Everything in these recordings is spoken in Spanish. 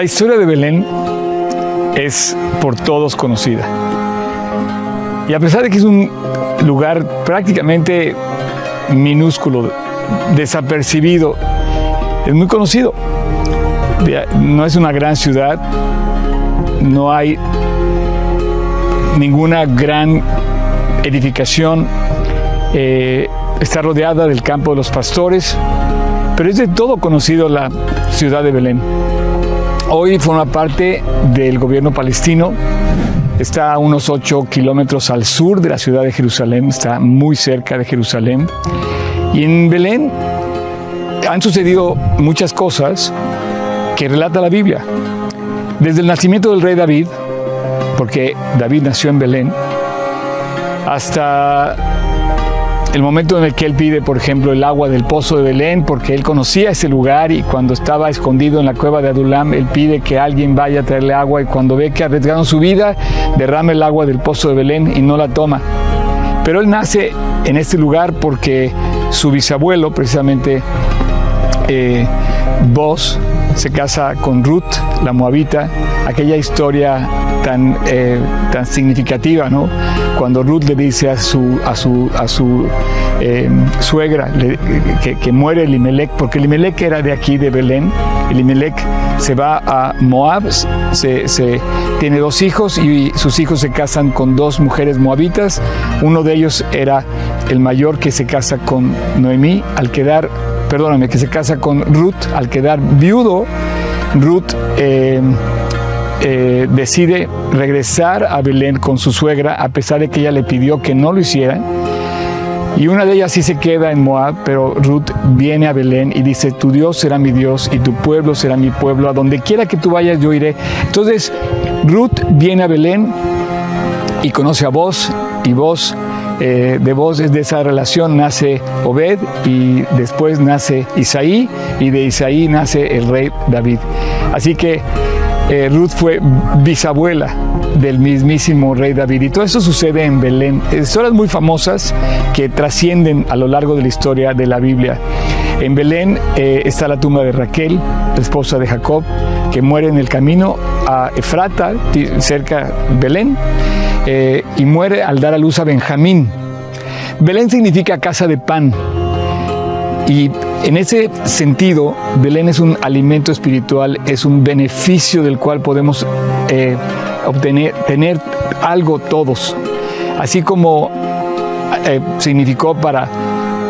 La historia de Belén es por todos conocida. Y a pesar de que es un lugar prácticamente minúsculo, desapercibido, es muy conocido. No es una gran ciudad, no hay ninguna gran edificación, eh, está rodeada del campo de los pastores, pero es de todo conocido la ciudad de Belén. Hoy forma parte del gobierno palestino, está a unos 8 kilómetros al sur de la ciudad de Jerusalén, está muy cerca de Jerusalén. Y en Belén han sucedido muchas cosas que relata la Biblia. Desde el nacimiento del rey David, porque David nació en Belén, hasta el momento en el que él pide, por ejemplo, el agua del pozo de Belén, porque él conocía ese lugar y cuando estaba escondido en la cueva de Adulam, él pide que alguien vaya a traerle agua y cuando ve que arriesgaron su vida, derrama el agua del pozo de Belén y no la toma. Pero él nace en este lugar porque su bisabuelo, precisamente eh, se casa con Ruth, la moabita, aquella historia tan, eh, tan significativa, ¿no? Cuando Ruth le dice a su, a su, a su em, suegra que, que, muere Elimelech, porque Elimelech era de aquí, de Belén, Elimelech se va a Moab, se, se, tiene dos hijos y sus hijos se casan con dos mujeres moabitas, uno de ellos era el mayor que se casa con Noemí, al quedar perdóname, que se casa con Ruth, al quedar viudo, Ruth eh, eh, decide regresar a Belén con su suegra, a pesar de que ella le pidió que no lo hiciera. Y una de ellas sí se queda en Moab, pero Ruth viene a Belén y dice, tu Dios será mi Dios y tu pueblo será mi pueblo, a donde quiera que tú vayas yo iré. Entonces Ruth viene a Belén y conoce a vos y vos eh, de vos de esa relación nace Obed y después nace Isaí y de Isaí nace el rey David. Así que eh, Ruth fue bisabuela del mismísimo rey David. Y todo eso sucede en Belén. Historias muy famosas que trascienden a lo largo de la historia de la Biblia. En Belén eh, está la tumba de Raquel, la esposa de Jacob, que muere en el camino a Efrata, cerca de Belén. Eh, y muere al dar a luz a Benjamín. Belén significa casa de pan. Y en ese sentido, Belén es un alimento espiritual, es un beneficio del cual podemos eh, obtener tener algo todos. Así como eh, significó para,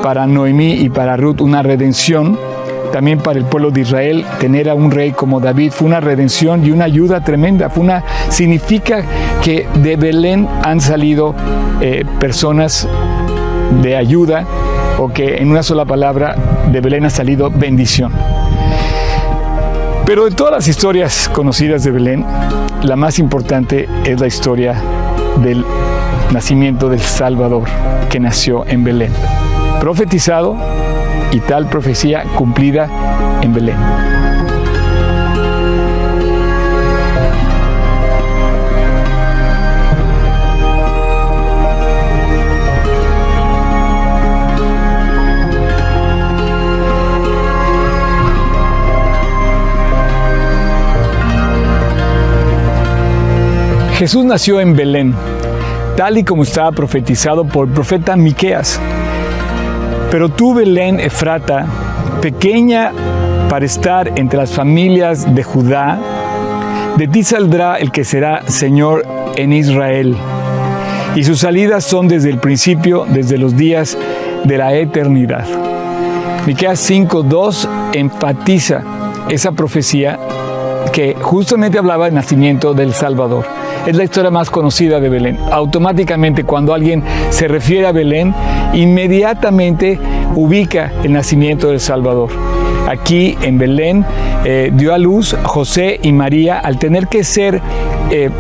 para Noemí y para Ruth una redención, también para el pueblo de Israel tener a un rey como David fue una redención y una ayuda tremenda. Fue una, significa que de Belén han salido eh, personas de ayuda o que en una sola palabra de Belén ha salido bendición. Pero de todas las historias conocidas de Belén, la más importante es la historia del nacimiento del Salvador que nació en Belén. Profetizado y tal profecía cumplida en Belén. Jesús nació en Belén, tal y como estaba profetizado por el profeta Miqueas. Pero tú, Belén Efrata, pequeña para estar entre las familias de Judá, de ti saldrá el que será Señor en Israel. Y sus salidas son desde el principio, desde los días de la eternidad. Miqueas 5:2 enfatiza esa profecía que justamente hablaba del nacimiento del Salvador. Es la historia más conocida de Belén. Automáticamente cuando alguien se refiere a Belén, inmediatamente ubica el nacimiento del Salvador. Aquí en Belén eh, dio a luz José y María al tener que ser eh,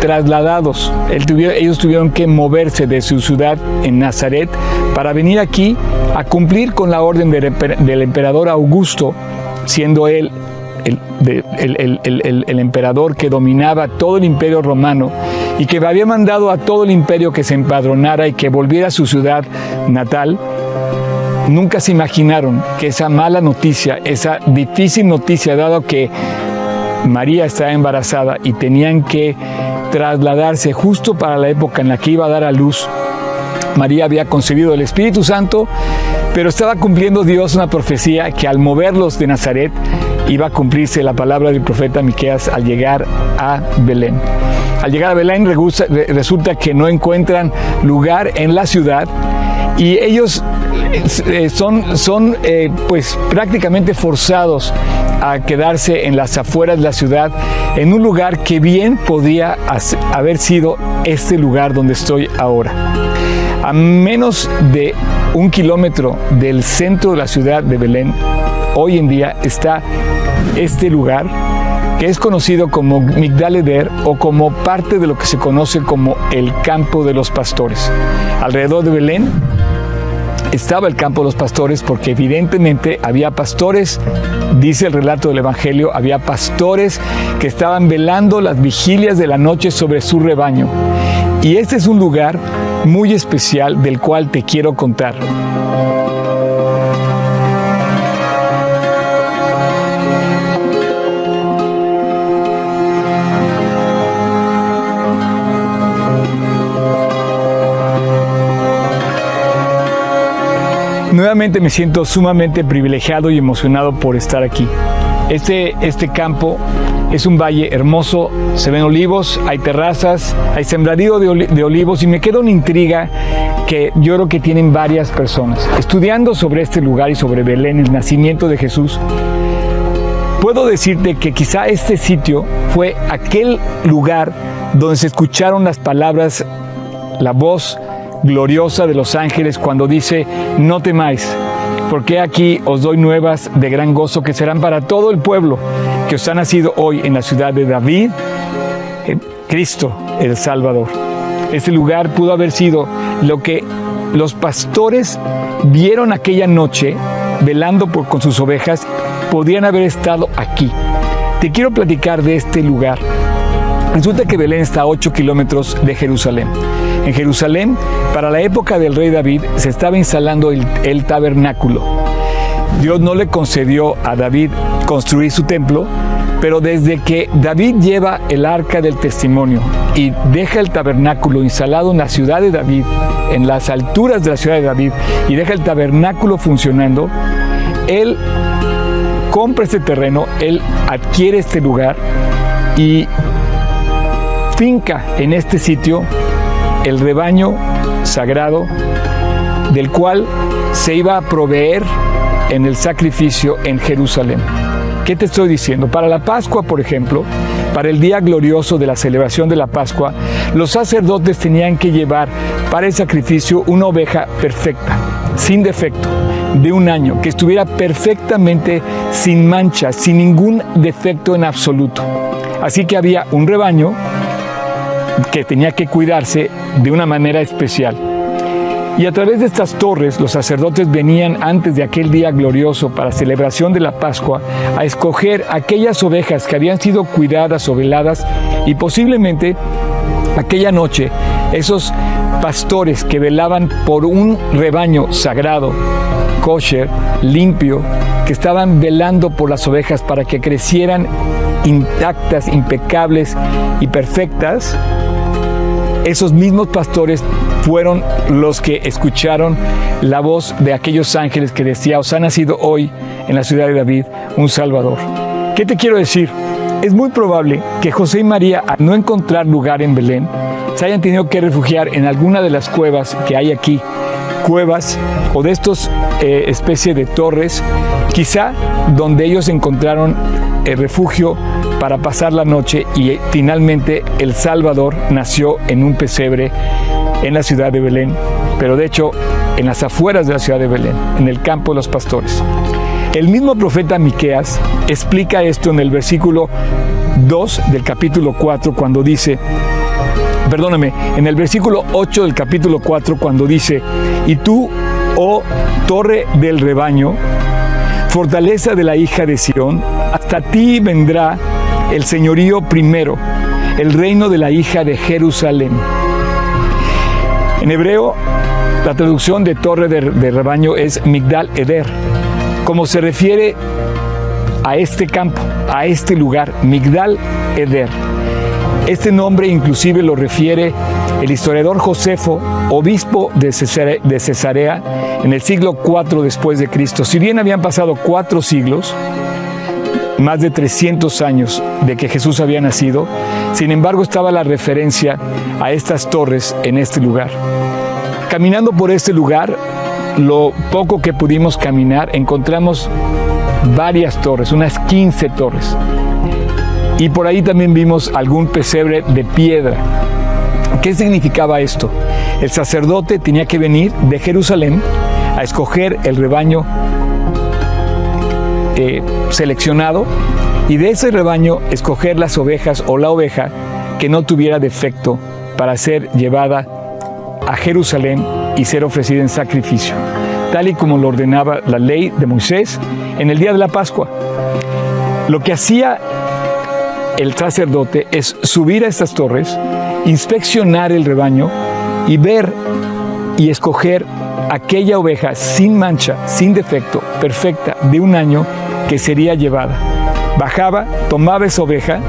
trasladados. ellos tuvieron que moverse de su ciudad en Nazaret para venir aquí a cumplir con la orden del emperador Augusto, siendo él el, emperador que dominaba todo el imperio romano y que había mandado a todo el imperio que se empadronara y que volviera a su ciudad natal, nunca se imaginaron que esa mala noticia, esa difícil noticia, dado que María estaba embarazada y tenían que trasladarse justo para la época en la que iba a dar a luz, María había concebido el Espíritu Santo, pero estaba cumpliendo Dios una profecía que al moverlos de Nazaret iba a cumplirse la palabra del profeta Miqueas al llegar a Belén. Al llegar a Belén resulta que no encuentran lugar en la ciudad y ellos eh, son, son eh, pues prácticamente forzados a quedarse en las afueras de la ciudad, en un lugar que bien podía haber sido este lugar donde estoy ahora. A menos de un kilómetro del centro de la ciudad de Belén, hoy en día está este lugar que es conocido como Migdal o como parte de lo que se conoce como el campo de los pastores. Alrededor de Belén estaba el campo de los pastores porque evidentemente había pastores, dice el relato del Evangelio, había pastores que estaban velando las vigilias de la noche sobre su rebaño. Y este es un lugar muy especial del cual te quiero contar. Nuevamente me siento sumamente privilegiado y emocionado por estar aquí. Este, este campo es un valle hermoso, se ven olivos, hay terrazas, hay sembradío de, de olivos y me queda una intriga que yo creo que tienen varias personas. Estudiando sobre este lugar y sobre Belén, el nacimiento de Jesús, puedo decirte que quizá este sitio fue aquel lugar donde se escucharon las palabras, la voz gloriosa de los ángeles cuando dice, no temáis, porque aquí os doy nuevas de gran gozo que serán para todo el pueblo que os ha nacido hoy en la ciudad de David, eh, Cristo el Salvador. Ese lugar pudo haber sido lo que los pastores vieron aquella noche velando por, con sus ovejas, podían haber estado aquí. Te quiero platicar de este lugar. Resulta que Belén está a 8 kilómetros de Jerusalén. En Jerusalén, para la época del rey David, se estaba instalando el, tabernáculo. Dios no le concedió a David construir su templo, pero desde que David lleva el arca del testimonio y deja el tabernáculo instalado en la ciudad de David, en las alturas de la ciudad de David, y deja el tabernáculo funcionando, él compra este terreno, él adquiere este lugar y finca en este sitio el rebaño sagrado del cual se iba a proveer en el sacrificio en Jerusalén. ¿Qué te estoy diciendo? Para la Pascua, por ejemplo, para el día glorioso de la celebración de la Pascua, los sacerdotes tenían que llevar para el sacrificio una oveja perfecta, sin defecto, de un año, que estuviera perfectamente sin mancha, sin ningún defecto en absoluto. Así que había un rebaño que tenía que cuidarse de una manera especial. Y a través de estas torres los sacerdotes venían antes de aquel día glorioso para celebración de la Pascua a escoger aquellas ovejas que habían sido cuidadas o veladas y posiblemente aquella noche esos pastores que velaban por un rebaño sagrado, kosher, limpio, que estaban velando por las ovejas para que crecieran intactas, impecables y perfectas, esos mismos pastores fueron los que escucharon la voz de aquellos ángeles que decía, os ha nacido hoy en la ciudad de David un Salvador. ¿Qué te quiero decir? Es muy probable que José y María, al no encontrar lugar en Belén, se hayan tenido que refugiar en alguna de las cuevas que hay aquí, cuevas o de estos eh, especie de torres, quizá donde ellos encontraron el refugio para pasar la noche y finalmente el Salvador nació en un pesebre en la ciudad de Belén, pero de hecho en las afueras de la ciudad de Belén, en el campo de los pastores. El mismo profeta Miqueas explica esto en el versículo 2 del capítulo 4 cuando dice, perdóname, en el versículo 8 del capítulo 4 cuando dice, y tú, oh torre del rebaño, fortaleza de la hija de Sión, hasta ti vendrá el señorío primero, el reino de la hija de Jerusalén. En hebreo, la traducción de torre de, rebaño es Migdal Eder, como se refiere a este campo, a este lugar, Migdal Eder. Este nombre inclusive lo refiere el historiador Josefo, obispo de Cesarea, en el siglo IV después de Cristo. Si bien habían pasado cuatro siglos, más de 300 años de que Jesús había nacido, sin embargo estaba la referencia a estas torres en este lugar. Caminando por este lugar, lo poco que pudimos caminar, encontramos varias torres, unas 15 torres. Y por ahí también vimos algún pesebre de piedra. ¿Qué significaba esto? El sacerdote tenía que venir de Jerusalén a escoger el rebaño eh, seleccionado y de ese rebaño escoger las ovejas o la oveja que no tuviera defecto para ser llevada a Jerusalén y ser ofrecida en sacrificio, tal y como lo ordenaba la ley de Moisés en el día de la Pascua. Lo que hacía el sacerdote es subir a estas torres, inspeccionar el rebaño y ver y escoger aquella oveja sin mancha, sin defecto, perfecta, de un año que sería llevada. Bajaba, tomaba esa oveja,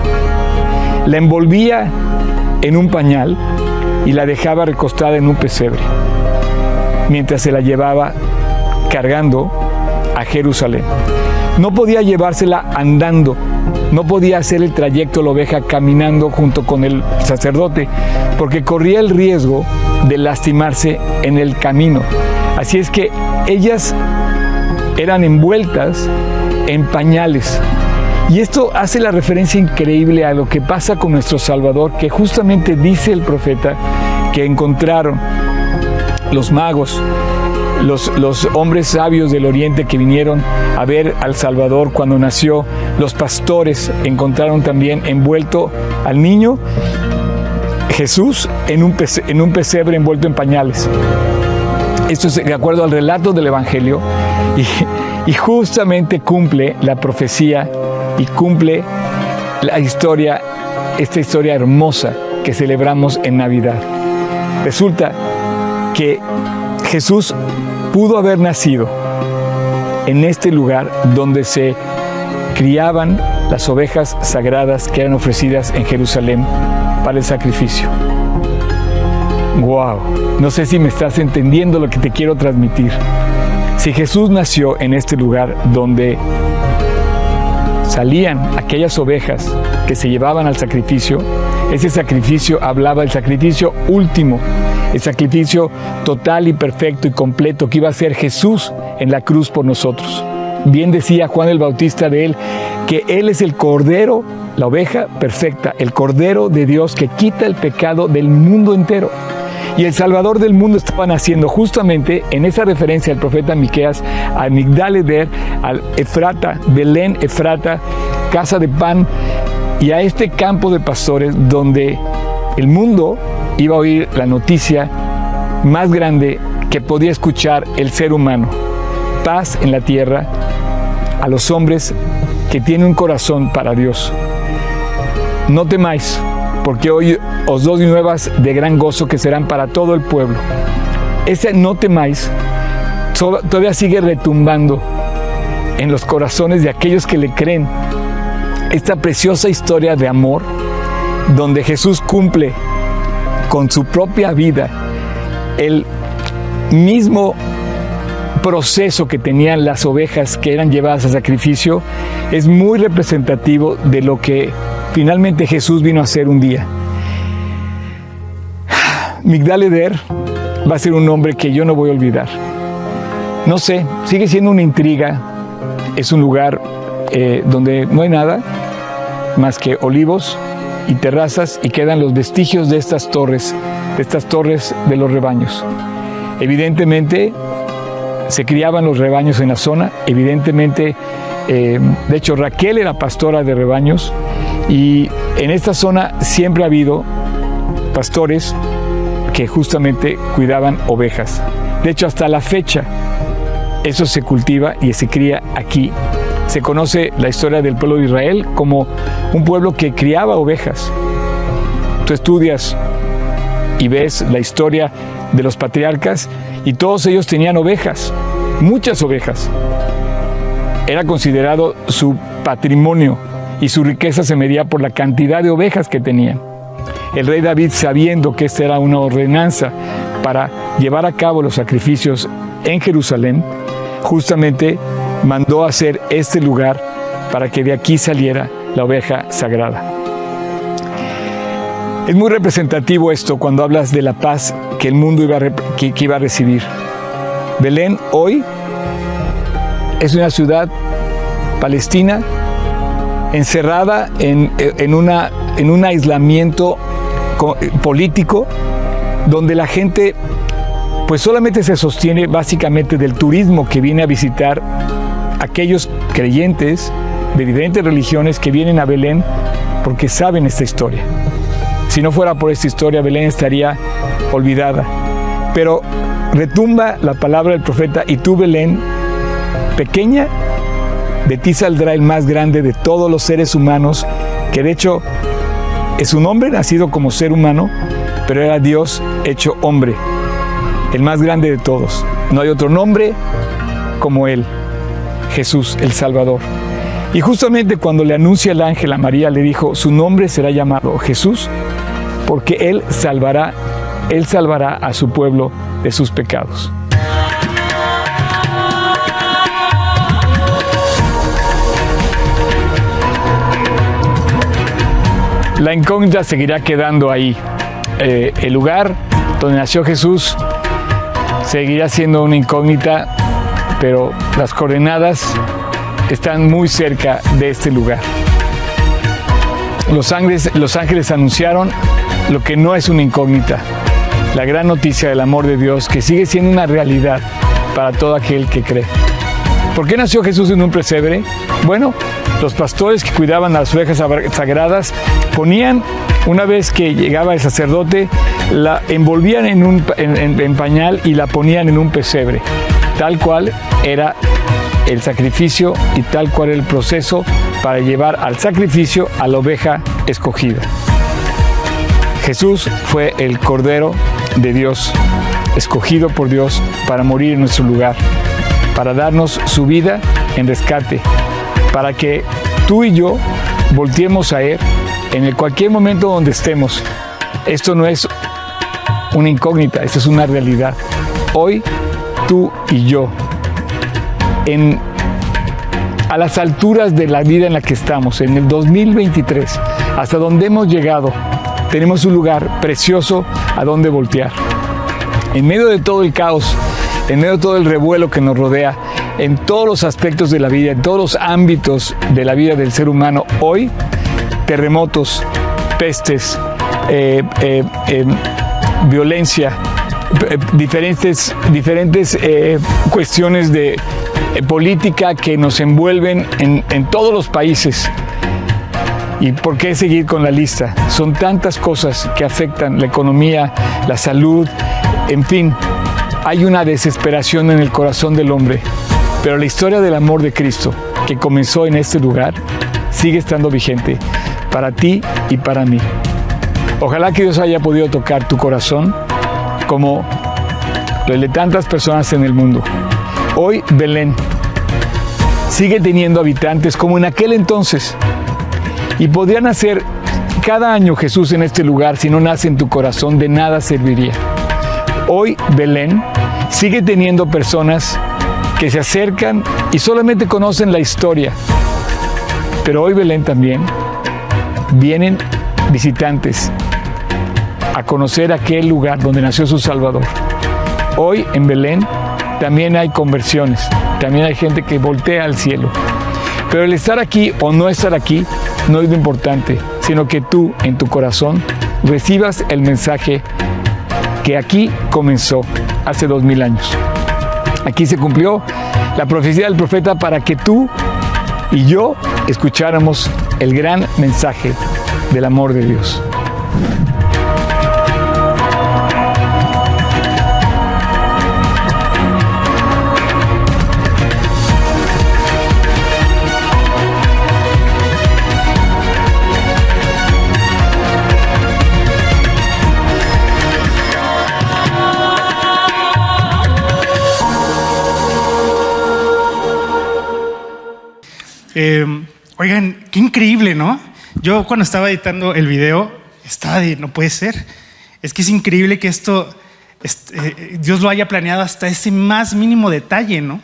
la envolvía en un pañal y la dejaba recostada en un pesebre, mientras se la llevaba cargando a Jerusalén. No podía llevársela andando, no podía hacer el trayecto la oveja caminando junto con el sacerdote, porque corría el riesgo de lastimarse en el camino. Así es que ellas eran envueltas en pañales. Y esto hace la referencia increíble a lo que pasa con nuestro Salvador, que justamente dice el profeta que encontraron los magos, los, los, hombres sabios del oriente que vinieron a ver al Salvador cuando nació, los pastores encontraron también envuelto al niño Jesús en un, en un pesebre envuelto en pañales. Esto es de acuerdo al relato del Evangelio y, justamente cumple la profecía y cumple la historia, esta historia hermosa que celebramos en Navidad. Resulta que Jesús pudo haber nacido en este lugar donde se criaban las ovejas sagradas que eran ofrecidas en Jerusalén para el sacrificio. Wow, no sé si me estás entendiendo lo que te quiero transmitir. Si Jesús nació en este lugar donde salían aquellas ovejas que se llevaban al sacrificio, ese sacrificio hablaba del sacrificio último, el sacrificio total y perfecto y completo que iba a ser Jesús en la cruz por nosotros. Bien decía Juan el Bautista de él, que Él es el Cordero, la oveja perfecta, el Cordero de Dios que quita el pecado del mundo entero. Y el Salvador del mundo estaba naciendo justamente en esa referencia al profeta Miqueas, a Migdal Eder, al Efrata, Belén Efrata, casa de pan, y a este campo de pastores donde el mundo iba a oír la noticia más grande que podía escuchar el ser humano. Paz en la tierra a los hombres que tienen un corazón para Dios. No temáis, porque hoy os doy nuevas de gran gozo que serán para todo el pueblo. Ese no temáis todavía sigue retumbando en los corazones de aquellos que le creen. Esta preciosa historia de amor donde Jesús cumple con su propia vida el mismo proceso que tenían las ovejas que eran llevadas a sacrificio es muy representativo de lo que finalmente Jesús vino a hacer un día. Migdal Eder va a ser un nombre que yo no voy a olvidar. No sé, sigue siendo una intriga. Es un lugar eh, donde no hay nada más que olivos y terrazas y quedan los vestigios de estas torres, de estas torres de los rebaños. Evidentemente se criaban los rebaños en la zona, evidentemente, eh, de hecho Raquel era pastora de rebaños y en esta zona siempre ha habido pastores que justamente cuidaban ovejas. De hecho, hasta la fecha, eso se cultiva y se cría aquí. Se conoce la historia del pueblo de Israel como un pueblo que criaba ovejas. Tú estudias y ves la historia de los patriarcas y todos ellos tenían ovejas, muchas ovejas. Era considerado su patrimonio y su riqueza se medía por la cantidad de ovejas que tenían. El rey David, sabiendo que esta era una ordenanza para llevar a cabo los sacrificios en Jerusalén, justamente mandó hacer este lugar para que de aquí saliera la oveja sagrada. Es muy representativo esto cuando hablas de la paz que el mundo iba que iba a recibir. Belén hoy es una ciudad palestina encerrada en, una, en un aislamiento político donde la gente pues solamente se sostiene básicamente del turismo que viene a visitar aquellos creyentes de diferentes religiones que vienen a Belén porque saben esta historia. Si no fuera por esta historia, Belén estaría olvidada. Pero retumba la palabra del profeta, y tú, Belén, pequeña, de ti saldrá el más grande de todos los seres humanos, que de hecho es un hombre nacido como ser humano, pero era Dios hecho hombre, el más grande de todos. No hay otro nombre como Él, Jesús el Salvador. Y justamente cuando le anuncia el ángel a María, le dijo, su nombre será llamado Jesús, porque Él salvará, Él salvará a su pueblo de sus pecados. La incógnita seguirá quedando ahí. Eh, el lugar donde nació Jesús seguirá siendo una incógnita, pero las coordenadas están muy cerca de este lugar. Los ángeles, los ángeles anunciaron lo que no es una incógnita, la gran noticia del amor de Dios que sigue siendo una realidad para todo aquel que cree. ¿Por qué nació Jesús en un pesebre? Bueno, los pastores que cuidaban las ovejas sagradas ponían, una vez que llegaba el sacerdote, la envolvían en un en, pañal y la ponían en un pesebre, tal cual era el sacrificio y tal cual el proceso para llevar al sacrificio a la oveja escogida. Jesús fue el Cordero de Dios, escogido por Dios para morir en nuestro lugar, para darnos su vida en rescate, para que tú y yo volteemos a Él en el cualquier momento donde estemos. Esto no es una incógnita, esto es una realidad. Hoy, tú y yo, en, a las alturas de la vida en la que estamos, en el 2023, hasta donde hemos llegado, tenemos un lugar precioso a donde voltear. En medio de todo el caos, en medio de todo el revuelo que nos rodea, en todos los aspectos de la vida, en todos los ámbitos de la vida del ser humano, hoy terremotos, pestes, eh, eh, em, violencia, eh, diferentes, diferentes cuestiones de política que nos envuelven en, en todos los países. ¿Y por qué seguir con la lista? Son tantas cosas que afectan la economía, la salud, en fin, hay una desesperación en el corazón del hombre. Pero la historia del amor de Cristo, que comenzó en este lugar, sigue estando vigente para ti y para mí. Ojalá que Dios haya podido tocar tu corazón como el de tantas personas en el mundo. Hoy Belén sigue teniendo habitantes como en aquel entonces y podría nacer cada año Jesús en este lugar si no nace en tu corazón de nada serviría. Hoy Belén sigue teniendo personas que se acercan y solamente conocen la historia. Pero hoy Belén también vienen visitantes a conocer aquel lugar donde nació su Salvador. Hoy en Belén también hay conversiones, también hay gente que voltea al cielo. Pero el estar aquí o no estar aquí no es lo importante, sino que tú en tu corazón recibas el mensaje que aquí comenzó hace dos mil años. Aquí se cumplió la profecía del profeta para que tú y yo escucháramos el gran mensaje del amor de Dios. Eh, Oigan, qué increíble, ¿no? Yo cuando estaba editando el video, estaba de, no puede ser. Es que es increíble que esto, este, Dios lo haya planeado hasta ese más mínimo detalle, ¿no?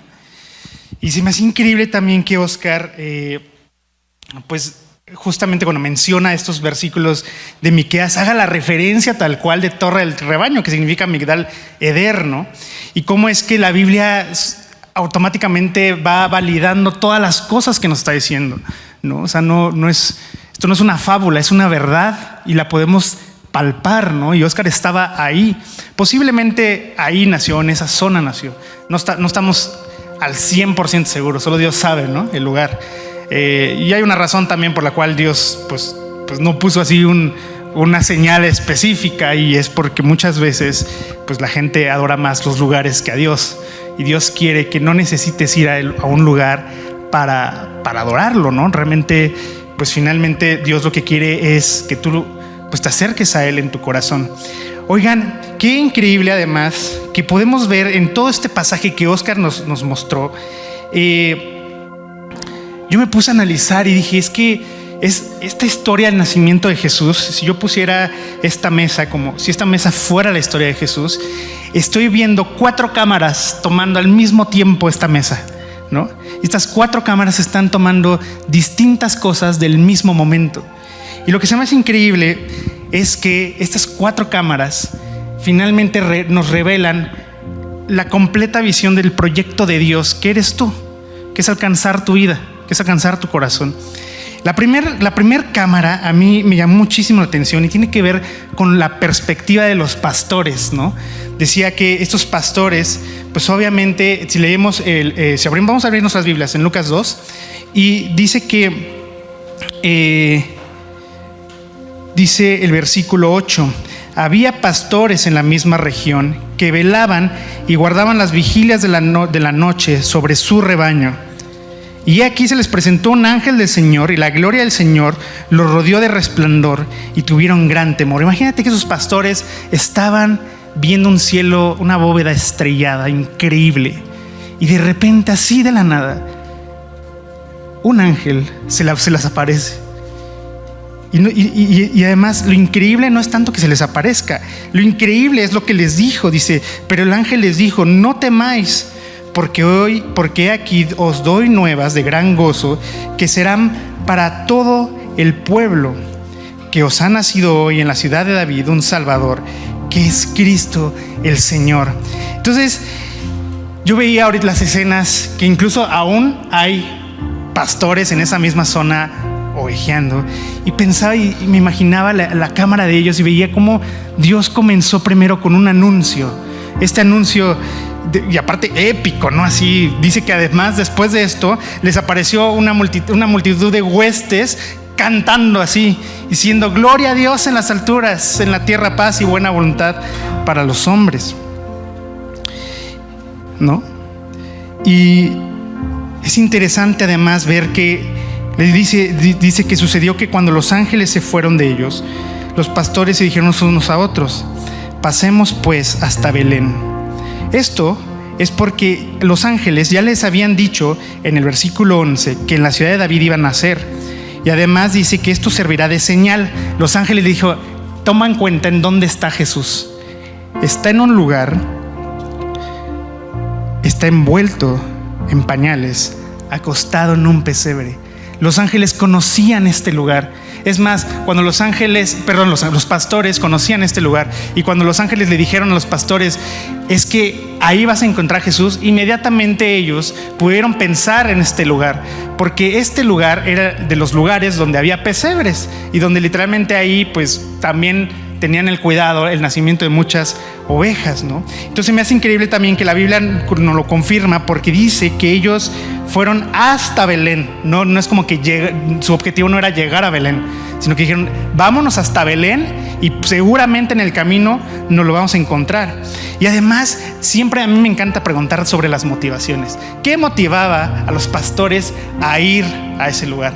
Y se me hace increíble también que Oscar, eh, pues justamente cuando menciona estos versículos de Miqueas, haga la referencia tal cual de Torre del Rebaño, que significa Migdal Eder, ¿no? Y cómo es que la Biblia automáticamente va validando todas las cosas que nos está diciendo, ¿no? O sea, no, no es, esto no es una fábula, es una verdad y la podemos palpar, ¿no? Y Oscar estaba ahí. Posiblemente ahí nació, en esa zona nació. No, está, no estamos al 100% seguros, solo Dios sabe, ¿no? El lugar. Eh, y hay una razón también por la cual Dios, pues, pues no puso así una señal específica y es porque muchas veces, pues la gente adora más los lugares que a Dios. Y Dios quiere que no necesites ir a, a un lugar para, para adorarlo, ¿no? Realmente, pues finalmente Dios lo que quiere es que tú pues te acerques a Él en tu corazón. Oigan, qué increíble además que podemos ver en todo este pasaje que Oscar nos, nos mostró. Eh, yo me puse a analizar y dije, es que es esta historia del nacimiento de Jesús, si yo pusiera esta mesa como si esta mesa fuera la historia de Jesús, estoy viendo cuatro cámaras tomando al mismo tiempo esta mesa, ¿no? Estas cuatro cámaras están tomando distintas cosas del mismo momento. Y lo que se me hace increíble es que estas cuatro cámaras finalmente nos revelan la completa visión del proyecto de Dios, que eres tú, que es alcanzar tu vida es alcanzar tu corazón. La primera la cámara a mí me llamó muchísimo la atención y tiene que ver con la perspectiva de los pastores, ¿no? Decía que estos pastores, pues obviamente, si leemos, el, eh, si abrimos, vamos a abrir nuestras Biblias en Lucas 2, y dice que, eh, dice el versículo 8, había pastores en la misma región que velaban y guardaban las vigilias de la, de la noche sobre su rebaño. Y aquí se les presentó un ángel del Señor y la gloria del Señor los rodeó de resplandor y tuvieron gran temor. Imagínate que esos pastores estaban viendo un cielo, una bóveda estrellada, increíble. Y de repente, así de la nada, un ángel se, les aparece. Y, y, además lo increíble no es tanto que se les aparezca, lo increíble es lo que les dijo, dice, pero el ángel les dijo, no temáis porque hoy, porque aquí os doy nuevas de gran gozo que serán para todo el pueblo, que os ha nacido hoy en la ciudad de David un Salvador, que es Cristo el Señor. Entonces, yo veía ahorita las escenas que incluso aún hay pastores en esa misma zona ovejeando y pensaba y, me imaginaba la, la cámara de ellos y veía cómo Dios comenzó primero con un anuncio. Este anuncio y aparte épico, ¿no? Así dice que además después de esto les apareció una multitud, una multitud de huestes cantando así, diciendo, gloria a Dios en las alturas, en la tierra paz y buena voluntad para los hombres. ¿No? Y es interesante además ver que dice, dice que sucedió que cuando los ángeles se fueron de ellos, los pastores se dijeron unos a otros, pasemos pues hasta Belén esto es porque los ángeles ya les habían dicho en el versículo 11 que en la ciudad de David iban a nacer. Y además dice que esto servirá de señal. Los ángeles dijo, toma en cuenta en dónde está Jesús. Está en un lugar, está envuelto en pañales, acostado en un pesebre. Los ángeles conocían este lugar es más, cuando los ángeles, perdón, los, pastores conocían este lugar y cuando los ángeles le dijeron a los pastores, es que ahí vas a encontrar a Jesús, inmediatamente ellos pudieron pensar en este lugar, porque este lugar era de los lugares donde había pesebres y donde literalmente ahí pues también tenían el cuidado, el nacimiento de muchas ovejas, ¿no? Entonces me hace increíble también que la Biblia nos lo confirma porque dice que ellos fueron hasta Belén, no, no es como que su objetivo no era llegar a Belén, sino que dijeron, vámonos hasta Belén y seguramente en el camino nos lo vamos a encontrar. Y además, siempre a mí me encanta preguntar sobre las motivaciones. ¿Qué motivaba a los pastores a ir a ese lugar?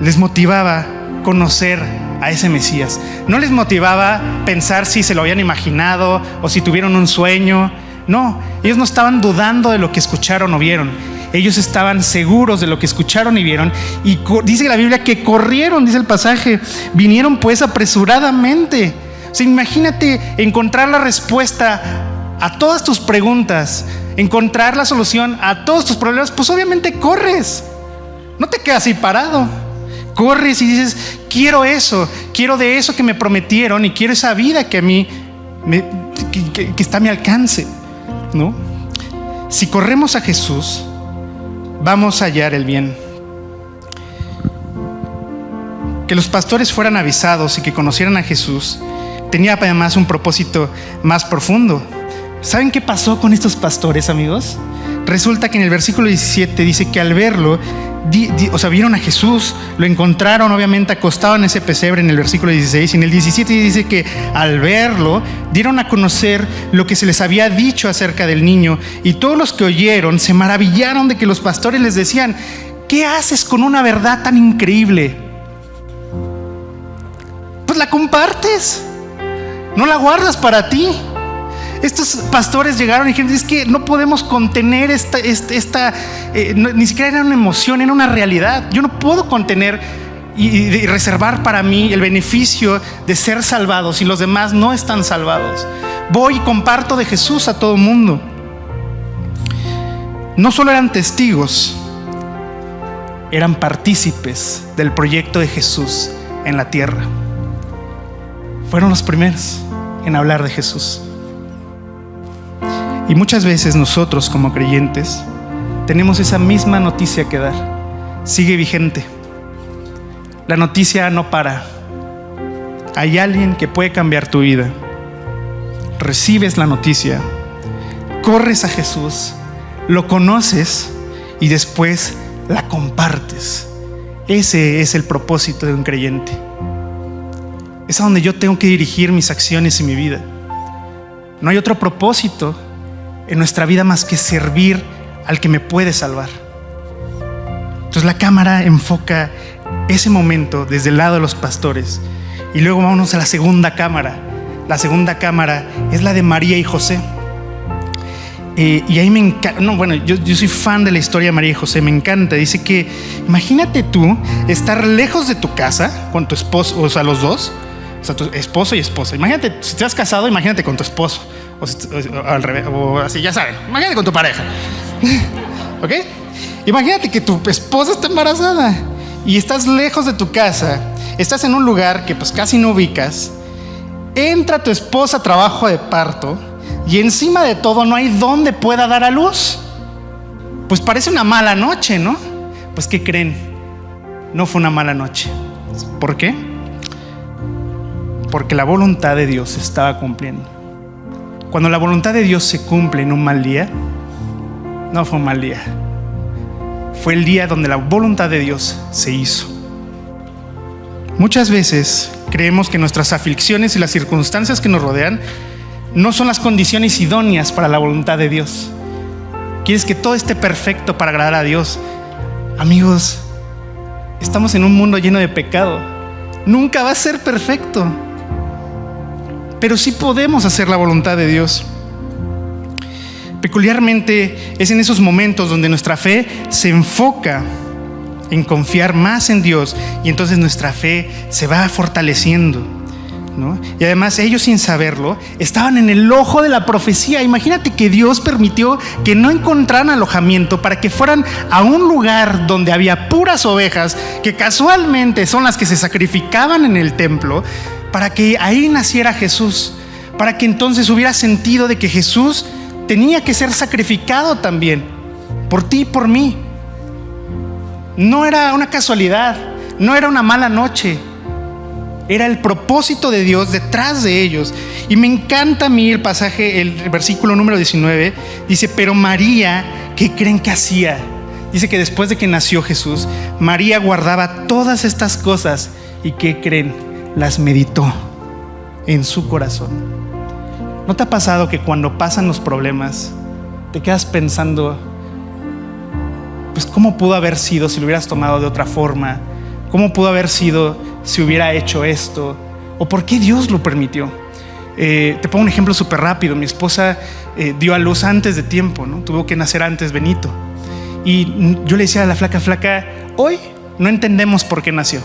Les motivaba conocer a ese Mesías. No les motivaba pensar si se lo habían imaginado o si tuvieron un sueño. No, ellos no estaban dudando de lo que escucharon o vieron. ellos estaban seguros de lo que escucharon y vieron. Y dice la Biblia que corrieron, dice el pasaje, vinieron pues apresuradamente. O sea, imagínate encontrar la respuesta a todas tus preguntas, encontrar la solución a todos tus problemas, pues obviamente corres. No te quedas ahí parado. Corres y dices, quiero eso, quiero de eso que me prometieron y quiero esa vida que a mí que, está a mi alcance. ¿no? Si corremos a Jesús, vamos a hallar el bien. Que los pastores fueran avisados y que conocieran a Jesús tenía además un propósito más profundo. ¿Saben qué pasó con estos pastores, amigos? Resulta que en el versículo 17 dice que al verlo, o sea, vieron a Jesús, lo encontraron obviamente acostado en ese pesebre en el versículo 16, y en el 17 dice que al verlo, dieron a conocer lo que se les había dicho acerca del niño, y todos los que oyeron se maravillaron de que los pastores les decían, ¿qué haces con una verdad tan increíble? Pues la compartes, no la guardas para ti. Estos pastores llegaron y dijeron, es que no podemos contener esta, esta, eh, ni siquiera era una emoción, era una realidad. Yo no puedo contener y, reservar para mí el beneficio de ser salvado si los demás no están salvados. Voy y comparto de Jesús a todo el mundo. No solo eran testigos, eran partícipes del proyecto de Jesús en la tierra. Fueron los primeros en hablar de Jesús. Y muchas veces nosotros como creyentes tenemos esa misma noticia que dar. Sigue vigente. La noticia no para. Hay alguien que puede cambiar tu vida. Recibes la noticia, corres a Jesús, lo conoces y después la compartes. Ese es el propósito de un creyente. Es a donde yo tengo que dirigir mis acciones y mi vida. No hay otro propósito en nuestra vida más que servir al que me puede salvar. Entonces la cámara enfoca ese momento desde el lado de los pastores. Y luego vámonos a la segunda cámara. La segunda cámara es la de María y José. Eh, y ahí me encanta, no, bueno, yo, yo, soy fan de la historia de María y José, me encanta. Dice que, imagínate tú estar lejos de tu casa con tu esposo, o sea, los dos, o sea, tu esposo y esposa. Imagínate, si te has casado, imagínate con tu esposo o, al revés, así, ya saben. Imagínate con tu pareja. ¿Ok? Imagínate que tu esposa está embarazada y estás lejos de tu casa, estás en un lugar que pues casi no ubicas, entra tu esposa a trabajo de parto y encima de todo no hay donde pueda dar a luz. Pues parece una mala noche, ¿no? Pues ¿qué creen? No fue una mala noche. ¿Por qué? Porque la voluntad de Dios se estaba cumpliendo. Cuando la voluntad de Dios se cumple en un mal día, no fue un mal día. Fue el día donde la voluntad de Dios se hizo. Muchas veces creemos que nuestras aflicciones y las circunstancias que nos rodean no son las condiciones idóneas para la voluntad de Dios. Quieres que todo esté perfecto para agradar a Dios. Amigos, estamos en un mundo lleno de pecado. Nunca va a ser perfecto pero sí podemos hacer la voluntad de Dios. Peculiarmente es en esos momentos donde nuestra fe se enfoca en confiar más en Dios y entonces nuestra fe se va fortaleciendo. Y además ellos sin saberlo estaban en el ojo de la profecía. Imagínate que Dios permitió que no encontraran alojamiento para que fueran a un lugar donde había puras ovejas, que casualmente son las que se sacrificaban en el templo, para que ahí naciera Jesús, para que entonces hubiera sentido de que Jesús tenía que ser sacrificado también, por ti y por mí. No era una casualidad, no era una mala noche, era el propósito de Dios detrás de ellos. Y me encanta a mí el pasaje, el versículo número 19, dice, pero María, ¿qué creen que hacía? Dice que después de que nació Jesús, María guardaba todas estas cosas y ¿qué creen? Las meditó en su corazón. ¿No te ha pasado que cuando pasan los problemas te quedas pensando, pues cómo pudo haber sido si lo hubieras tomado de otra forma? ¿Cómo pudo haber sido si hubiera hecho esto? ¿O por qué Dios lo permitió? Eh, te pongo un ejemplo súper rápido. Mi esposa eh, dio a luz antes de tiempo, ¿no? Tuvo que nacer antes Benito. Y yo le decía a la flaca, flaca, hoy no entendemos por qué nació,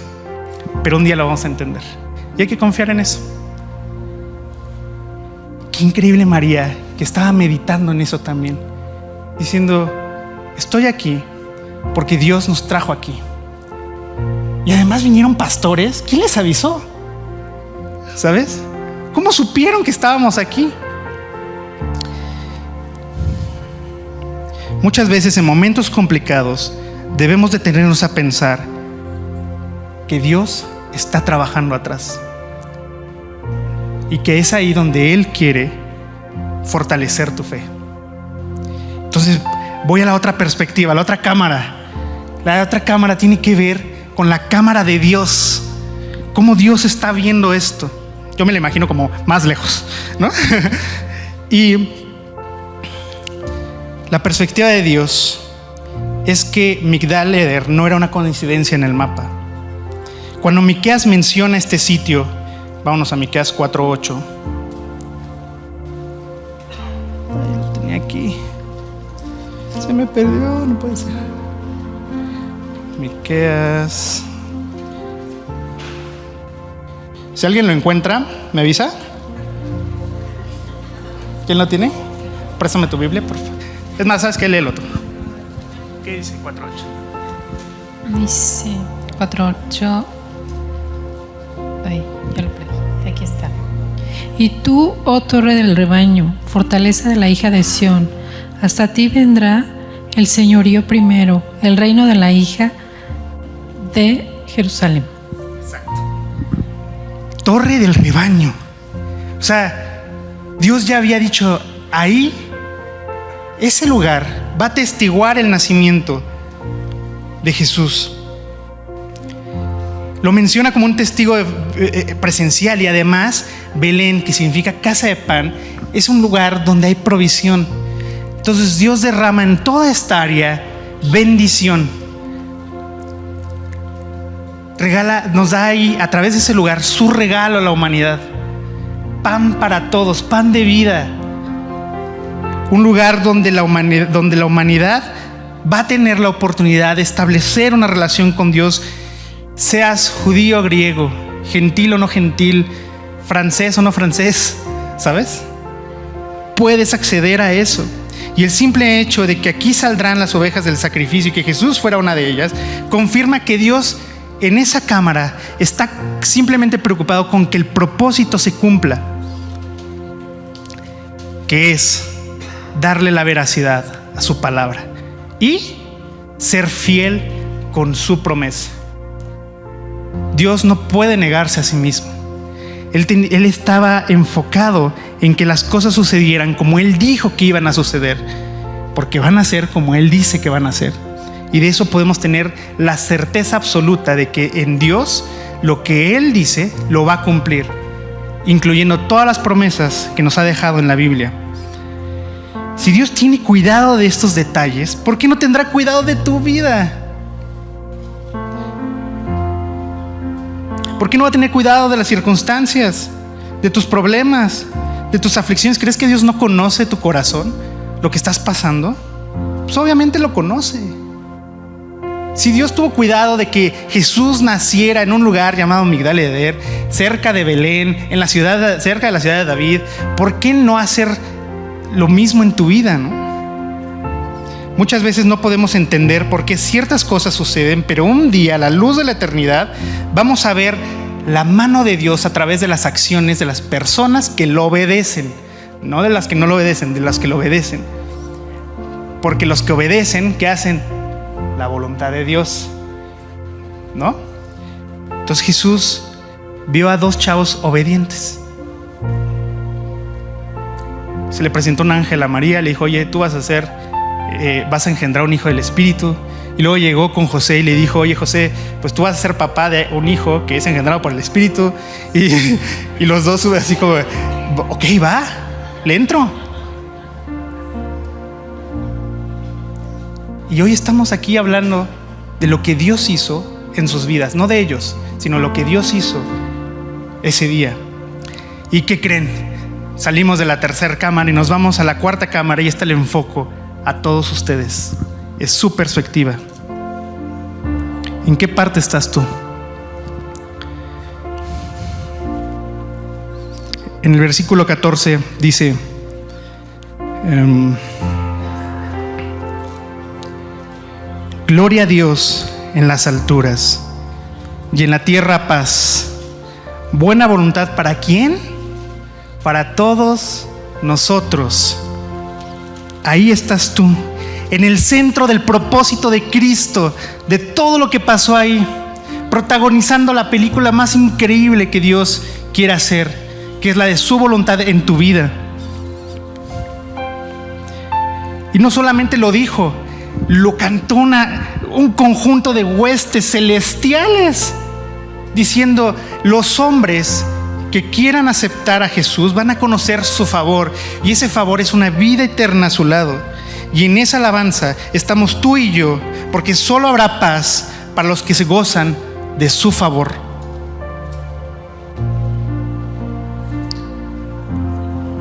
pero un día lo vamos a entender. Y hay que confiar en eso. Qué increíble María, que estaba meditando en eso también, diciendo, estoy aquí porque Dios nos trajo aquí. Y además vinieron pastores. ¿Quién les avisó? ¿Sabes? ¿Cómo supieron que estábamos aquí? Muchas veces en momentos complicados debemos detenernos a pensar que Dios está trabajando atrás y que es ahí donde Él quiere fortalecer tu fe. Entonces voy a la otra perspectiva, a la otra cámara. La otra cámara tiene que ver con la cámara de Dios, cómo Dios está viendo esto. Yo me lo imagino como más lejos, ¿no? y la perspectiva de Dios es que Migdal Eder no era una coincidencia en el mapa. Cuando Miqueas menciona este sitio, vámonos a Miqueas 4:8. Ay, lo tenía aquí. Se me perdió, no puede ser. Miqueas. Si alguien lo encuentra, ¿me avisa? ¿Quién lo tiene? Préstame tu Biblia, por favor. Es más, ¿sabes qué? Léelo tú. ¿Qué dice 4.8? Dice 4.8. Ay, ya lo perdí. Aquí está. Y tú, oh torre del rebaño, fortaleza de la hija de Sión, hasta ti vendrá el señorío primero, el reino de la hija de Jerusalén. Exacto. Torre del rebaño. O sea, Dios ya había dicho, ahí, ese lugar va a testiguar el nacimiento de Jesús. Lo menciona como un testigo eh, eh, presencial y además Belén, que significa casa de pan, es un lugar donde hay provisión. Entonces Dios derrama en toda esta área bendición. Regala, nos da ahí a través de ese lugar su regalo a la humanidad. Pan para todos, pan de vida. Un lugar donde la humanidad, donde la humanidad va a tener la oportunidad de establecer una relación con Dios, seas judío o griego, gentil o no gentil, francés o no francés, ¿sabes? Puedes acceder a eso. Y el simple hecho de que aquí saldrán las ovejas del sacrificio y que Jesús fuera una de ellas, confirma que Dios en esa cámara está simplemente preocupado con que el propósito se cumpla, que es darle la veracidad a su palabra y ser fiel con su promesa. Dios no puede negarse a sí mismo. Él, estaba enfocado en que las cosas sucedieran como Él dijo que iban a suceder, porque van a ser como Él dice que van a ser. Y de eso podemos tener la certeza absoluta de que en Dios lo que Él dice lo va a cumplir, incluyendo todas las promesas que nos ha dejado en la Biblia. Si Dios tiene cuidado de estos detalles, ¿por qué no tendrá cuidado de tu vida? ¿Por qué no va a tener cuidado de las circunstancias, de tus problemas, de tus aflicciones? ¿Crees que Dios no conoce tu corazón, lo que estás pasando? Pues obviamente lo conoce. Si Dios tuvo cuidado de que Jesús naciera en un lugar llamado Migdal Eder, cerca de Belén, en la ciudad, cerca de la ciudad de David, ¿por qué no hacer lo mismo en tu vida, no? Muchas veces no podemos entender por qué ciertas cosas suceden, pero un día, a la luz de la eternidad, vamos a ver la mano de Dios a través de las acciones de las personas que lo obedecen, no de las que no lo obedecen, de las que lo obedecen. Porque los que obedecen, ¿qué hacen? La voluntad de Dios, ¿no? Entonces Jesús vio a dos chavos obedientes. Se le presentó un ángel a María, le dijo, oye, tú vas a ser eh, vas a engendrar un hijo del Espíritu. Y luego llegó con José y le dijo, oye José, pues tú vas a ser papá de un hijo que es engendrado por el Espíritu. Y, los dos así como, ok, va, le entro. Y hoy estamos aquí hablando de lo que Dios hizo en sus vidas, no de ellos, sino lo que Dios hizo ese día. ¿Y qué creen? Salimos de la tercera cámara y nos vamos a la cuarta cámara y está el enfoque a todos ustedes es su perspectiva. ¿En qué parte estás tú? En el versículo 14 dice, em, Gloria a Dios en las alturas y en la tierra paz. Buena voluntad para quién? Para todos nosotros. Ahí estás tú, en el centro del propósito de Cristo, de todo lo que pasó ahí, protagonizando la película más increíble que Dios quiere hacer, que es la de su voluntad en tu vida. Y no solamente lo dijo, lo cantó un conjunto de huestes celestiales, diciendo, los hombres que quieran aceptar a Jesús van a conocer su favor, y ese favor es una vida eterna a su lado. Y en esa alabanza estamos tú y yo, porque solo habrá paz para los que se gozan de su favor.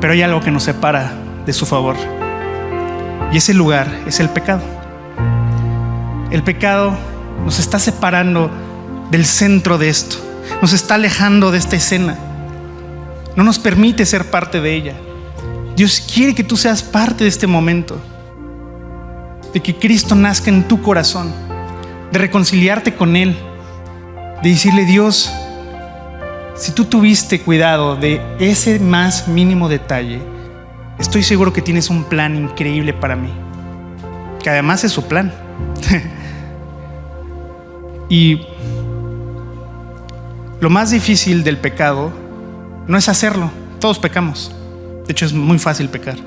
Pero hay algo que nos separa de su favor. Y ese lugar es el pecado. El pecado nos está separando del centro de esto. Nos está alejando de esta escena. No nos permite ser parte de ella. Dios quiere que tú seas parte de este momento. De que Cristo nazca en tu corazón. De reconciliarte con Él. De decirle, Dios, si tú tuviste cuidado de ese más mínimo detalle, estoy seguro que tienes un plan increíble para mí. Que además es su plan. Y lo más difícil del pecado no es hacerlo. Todos pecamos. De hecho, es muy fácil pecar.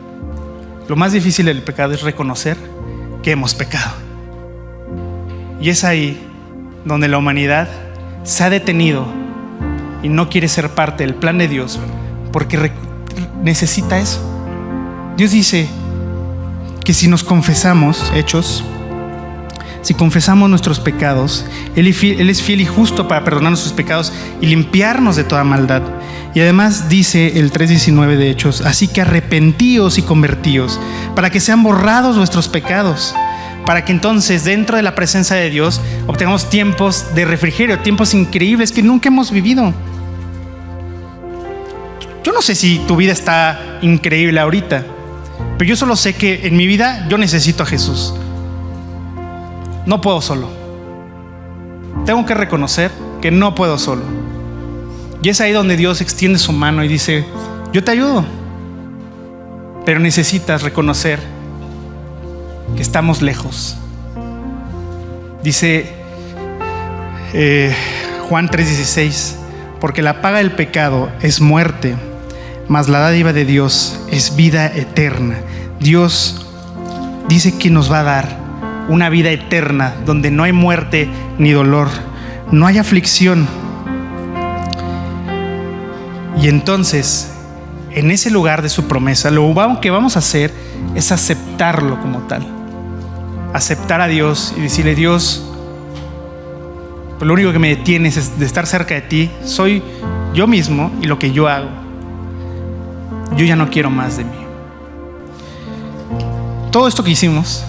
Lo más difícil del pecado es reconocer que hemos pecado. Y es ahí donde la humanidad se ha detenido y no quiere ser parte del plan de Dios porque necesita eso. Dios dice que si nos confesamos, hechos si confesamos nuestros pecados, Él es fiel y justo para perdonar nuestros pecados y limpiarnos de toda maldad. Y además dice el 3.19 de Hechos, así que arrepentíos y convertíos, para que sean borrados vuestros pecados, para que entonces dentro de la presencia de Dios obtengamos tiempos de refrigerio, tiempos increíbles que nunca hemos vivido. Yo no sé si tu vida está increíble ahorita, pero yo solo sé que en mi vida yo necesito a Jesús. No puedo solo. Tengo que reconocer que no puedo solo. Y es ahí donde Dios extiende su mano y dice, yo te ayudo. Pero necesitas reconocer que estamos lejos. Dice eh, Juan 3:16, porque la paga del pecado es muerte, mas la dádiva de Dios es vida eterna. Dios dice que nos va a dar una vida eterna donde no hay muerte ni dolor, no hay aflicción. Y entonces, en ese lugar de su promesa, lo que vamos a hacer es aceptarlo como tal. Aceptar a Dios y decirle, Dios, lo único que me detiene es de estar cerca de ti. Soy yo mismo y lo que yo hago. Yo ya no quiero más de mí. Todo esto que hicimos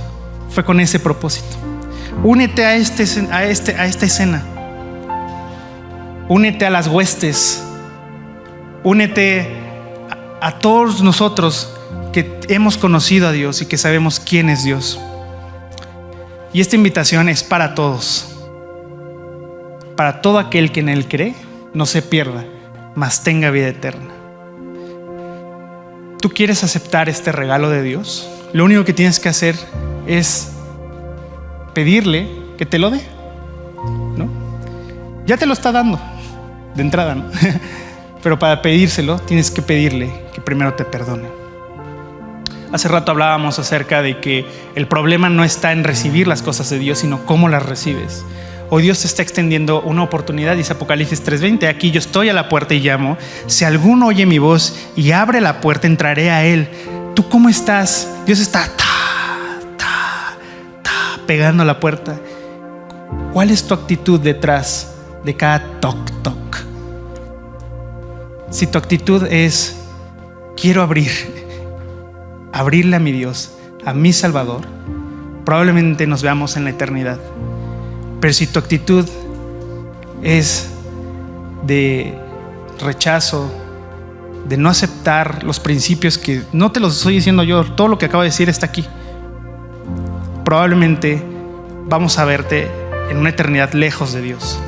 fue con ese propósito. Únete a, este, este, a esta escena. Únete a las huestes. Únete a, todos nosotros que hemos conocido a Dios y que sabemos quién es Dios. Y esta invitación es para todos. Para todo aquel que en Él cree, no se pierda, mas tenga vida eterna. ¿Tú quieres aceptar este regalo de Dios? Lo único que tienes que hacer es pedirle que te lo dé. ¿no? Ya te lo está dando de entrada, ¿no? pero para pedírselo tienes que pedirle que primero te perdone. Hace rato hablábamos acerca de que el problema no está en recibir las cosas de Dios, sino cómo las recibes. Hoy Dios te está extendiendo una oportunidad, dice Apocalipsis 3:20, aquí yo estoy a la puerta y llamo, si alguno oye mi voz y abre la puerta, entraré a él. ¿Tú cómo estás? Dios está pegando a la puerta. ¿Cuál es tu actitud detrás de cada toc toc? Si tu actitud es quiero abrir, abrirle a mi Dios, a mi Salvador, probablemente nos veamos en la eternidad. Pero si tu actitud es de rechazo, de no aceptar los principios que no te los estoy diciendo yo, todo lo que acabo de decir está aquí. Probablemente vamos a verte en una eternidad lejos de Dios.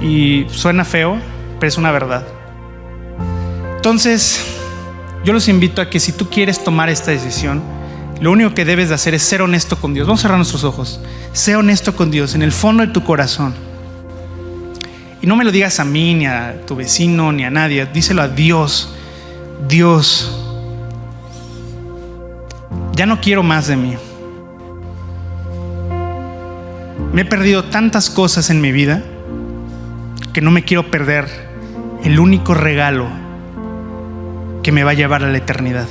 Y suena feo, es una verdad. Entonces, yo los invito a que si tú quieres tomar esta decisión, lo único que debes de hacer es ser honesto con Dios. Vamos a cerrar nuestros ojos. Sé honesto con Dios en el fondo de tu corazón. Y no me lo digas a mí, ni a tu vecino, ni a nadie. Díselo a Dios. Dios, ya no quiero más de mí. Me he perdido tantas cosas en mi vida que no me quiero perder el único regalo que me va a llevar a la eternidad.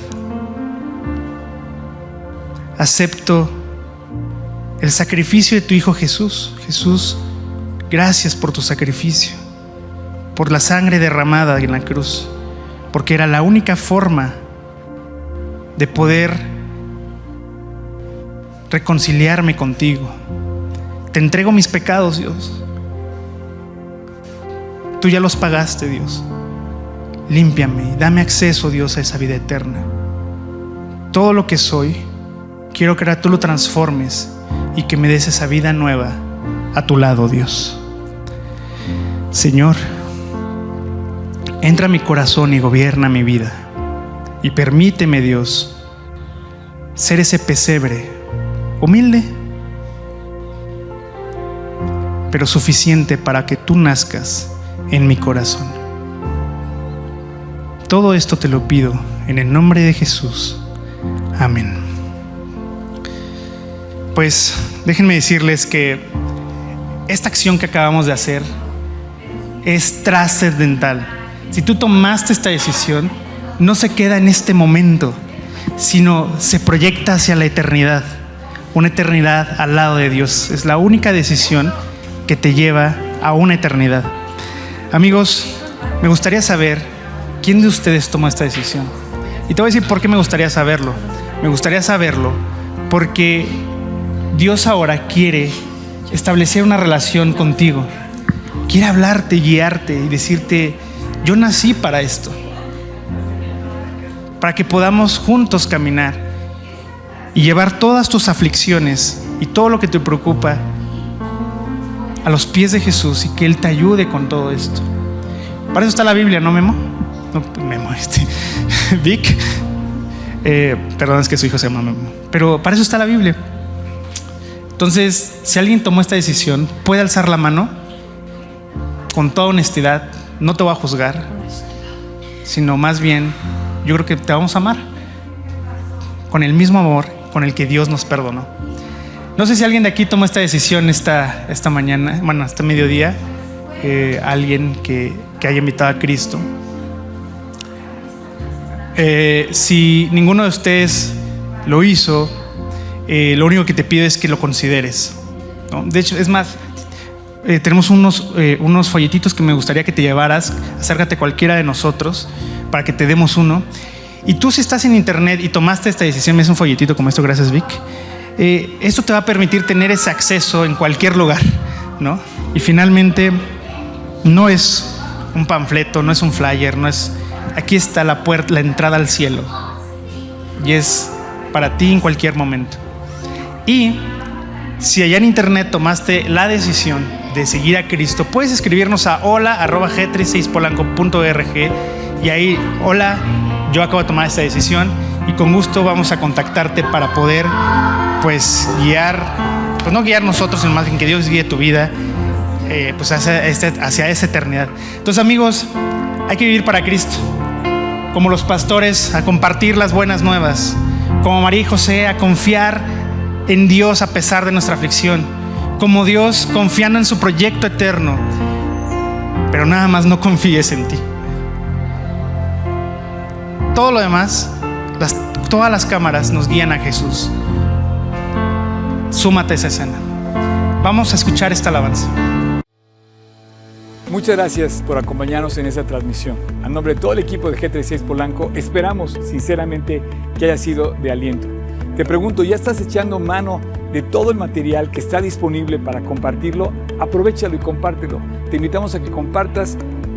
Acepto el sacrificio de tu Hijo Jesús. Jesús, gracias por tu sacrificio, por la sangre derramada en la cruz, porque era la única forma de poder reconciliarme contigo. Te entrego mis pecados, Dios. Tú ya los pagaste, Dios. Límpiame y dame acceso, Dios, a esa vida eterna. Todo lo que soy, quiero que ahora tú lo transformes y que me des esa vida nueva a tu lado, Dios. Señor, entra a mi corazón y gobierna mi vida. Y permíteme, Dios, ser ese pesebre humilde, pero suficiente para que tú nazcas en mi corazón. Todo esto te lo pido en el nombre de Jesús. Amén. Pues déjenme decirles que esta acción que acabamos de hacer es trascendental. Si tú tomaste esta decisión, no se queda en este momento, sino se proyecta hacia la eternidad, una eternidad al lado de Dios. Es la única decisión que te lleva a una eternidad. Amigos, me gustaría saber quién de ustedes tomó esta decisión. Y te voy a decir por qué me gustaría saberlo. Me gustaría saberlo porque Dios ahora quiere establecer una relación contigo. Quiere hablarte, guiarte y decirte, yo nací para esto. Para que podamos juntos caminar y llevar todas tus aflicciones y todo lo que te preocupa a los pies de Jesús y que Él te ayude con todo esto. Para eso está la Biblia, ¿no, Memo? No, Memo, este. Vic. Eh, perdón, es que su hijo se llama Memo. Pero para eso está la Biblia. Entonces, si alguien tomó esta decisión, puede alzar la mano con toda honestidad. No te voy a juzgar, sino más bien, yo creo que te vamos a amar con el mismo amor con el que Dios nos perdonó. No sé si alguien de aquí tomó esta decisión esta, esta mañana, bueno, este mediodía, eh, alguien que, que, haya invitado a Cristo. Eh, si ninguno de ustedes lo hizo, eh, lo único que te pido es que lo consideres. ¿no? De hecho, es más, eh, tenemos unos, eh, unos folletitos que me gustaría que te llevaras. Acércate cualquiera de nosotros para que te demos uno. Y tú si estás en internet y tomaste esta decisión, me es un folletito como esto, gracias Vic. Eh, esto te va a permitir tener ese acceso en cualquier lugar, ¿no? Y finalmente, no es un panfleto, no es un flyer, no es. Aquí está la puerta, la entrada al cielo. Y es para ti en cualquier momento. Y si allá en internet tomaste la decisión de seguir a Cristo, puedes escribirnos a hola.g36polanco.org y ahí, hola, yo acabo de tomar esta decisión y con gusto vamos a contactarte para poder pues guiar, pues no guiar nosotros, sino más bien que Dios guíe tu vida eh, pues hacia, este, hacia esa eternidad. Entonces amigos, hay que vivir para Cristo, como los pastores, a compartir las buenas nuevas, como María y José, a confiar en Dios a pesar de nuestra aflicción, como Dios confiando en su proyecto eterno, pero nada más no confíes en ti. Todo lo demás, todas las cámaras nos guían a Jesús. Súmate esa escena. Vamos a escuchar esta alabanza. Muchas gracias por acompañarnos en esta transmisión. A nombre de todo el equipo de G36 Polanco, esperamos sinceramente que haya sido de aliento. Te pregunto, ¿ya estás echando mano de todo el material que está disponible para compartirlo? Aprovechalo y compártelo. Te invitamos a que compartas